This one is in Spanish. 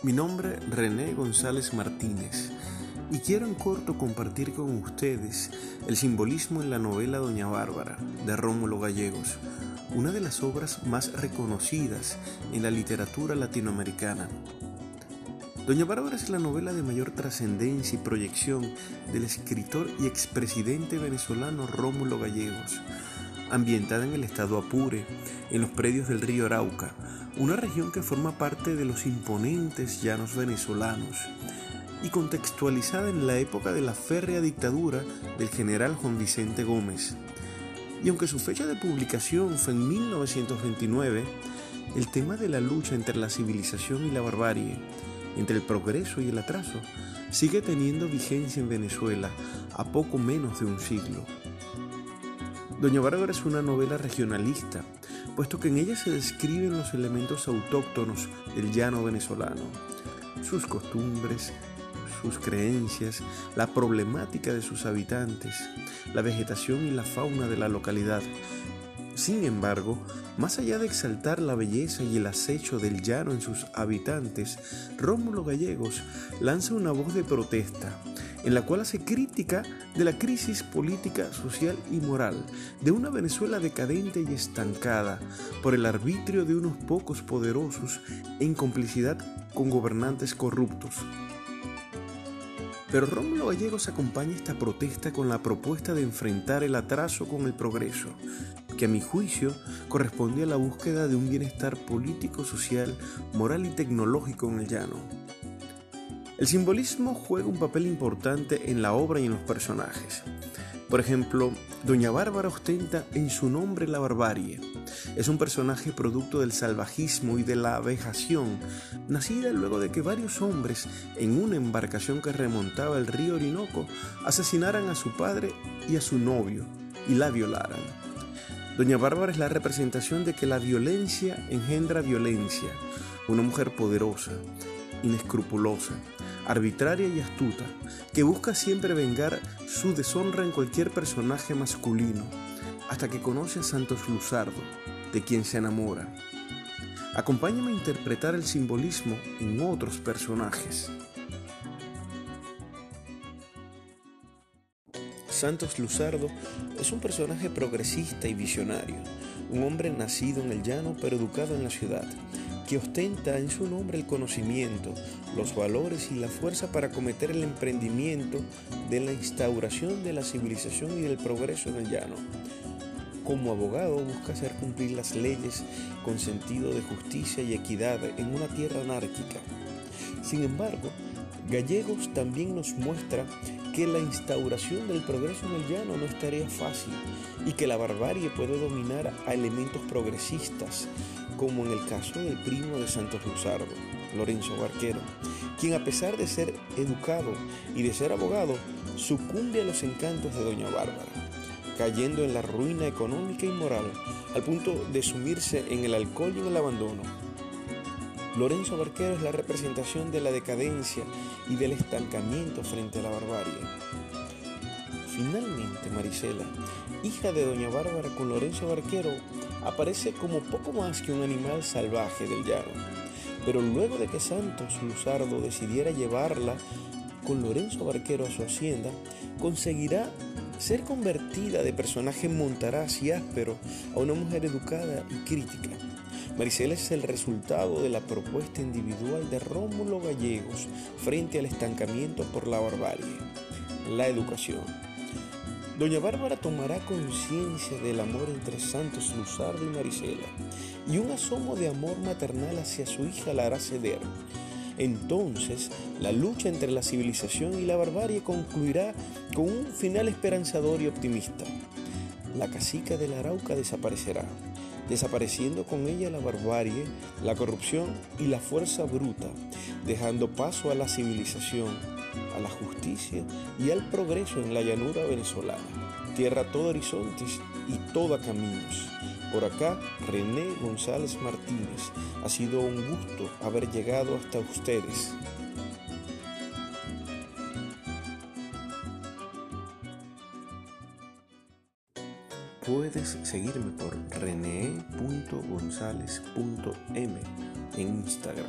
Mi nombre es René González Martínez y quiero en corto compartir con ustedes el simbolismo en la novela Doña Bárbara de Rómulo Gallegos, una de las obras más reconocidas en la literatura latinoamericana. Doña Bárbara es la novela de mayor trascendencia y proyección del escritor y expresidente venezolano Rómulo Gallegos, ambientada en el estado Apure, en los predios del río Arauca, una región que forma parte de los imponentes llanos venezolanos y contextualizada en la época de la férrea dictadura del general Juan Vicente Gómez. Y aunque su fecha de publicación fue en 1929, el tema de la lucha entre la civilización y la barbarie, entre el progreso y el atraso, sigue teniendo vigencia en Venezuela a poco menos de un siglo. Doña Bárbara es una novela regionalista puesto que en ella se describen los elementos autóctonos del llano venezolano, sus costumbres, sus creencias, la problemática de sus habitantes, la vegetación y la fauna de la localidad. Sin embargo, más allá de exaltar la belleza y el acecho del llano en sus habitantes, Rómulo Gallegos lanza una voz de protesta en la cual hace crítica de la crisis política, social y moral de una Venezuela decadente y estancada por el arbitrio de unos pocos poderosos en complicidad con gobernantes corruptos. Pero Rómulo Gallegos acompaña esta protesta con la propuesta de enfrentar el atraso con el progreso, que a mi juicio corresponde a la búsqueda de un bienestar político, social, moral y tecnológico en el llano. El simbolismo juega un papel importante en la obra y en los personajes. Por ejemplo, Doña Bárbara ostenta en su nombre la barbarie. Es un personaje producto del salvajismo y de la vejación, nacida luego de que varios hombres en una embarcación que remontaba el río Orinoco asesinaran a su padre y a su novio y la violaran. Doña Bárbara es la representación de que la violencia engendra violencia, una mujer poderosa, inescrupulosa, arbitraria y astuta, que busca siempre vengar su deshonra en cualquier personaje masculino, hasta que conoce a Santos Luzardo, de quien se enamora. Acompáñame a interpretar el simbolismo en otros personajes. Santos Luzardo es un personaje progresista y visionario, un hombre nacido en el llano pero educado en la ciudad, que ostenta en su nombre el conocimiento, los valores y la fuerza para cometer el emprendimiento de la instauración de la civilización y del progreso en el llano. Como abogado busca hacer cumplir las leyes con sentido de justicia y equidad en una tierra anárquica. Sin embargo, Gallegos también nos muestra que la instauración del progreso en el llano no es tarea fácil y que la barbarie puede dominar a elementos progresistas como en el caso del primo de Santos Luzardo, Lorenzo Barquero, quien a pesar de ser educado y de ser abogado, sucumbe a los encantos de Doña Bárbara, cayendo en la ruina económica y moral al punto de sumirse en el alcohol y en el abandono. Lorenzo Barquero es la representación de la decadencia y del estancamiento frente a la barbarie. Finalmente, Marisela, hija de Doña Bárbara con Lorenzo Barquero, aparece como poco más que un animal salvaje del llano. Pero luego de que Santos Luzardo decidiera llevarla con Lorenzo Barquero a su hacienda, conseguirá ser convertida de personaje montaraz y áspero a una mujer educada y crítica. Maricela es el resultado de la propuesta individual de Rómulo Gallegos frente al estancamiento por la barbarie, la educación. Doña Bárbara tomará conciencia del amor entre Santos Luzardo y Marisela, y un asomo de amor maternal hacia su hija la hará ceder. Entonces, la lucha entre la civilización y la barbarie concluirá con un final esperanzador y optimista. La casica de la Arauca desaparecerá, desapareciendo con ella la barbarie, la corrupción y la fuerza bruta, dejando paso a la civilización, a la justicia y al progreso en la llanura venezolana. Tierra todo horizontes y toda caminos. Por acá, René González Martínez. Ha sido un gusto haber llegado hasta ustedes. Puedes seguirme por rene.gonzález.m en Instagram.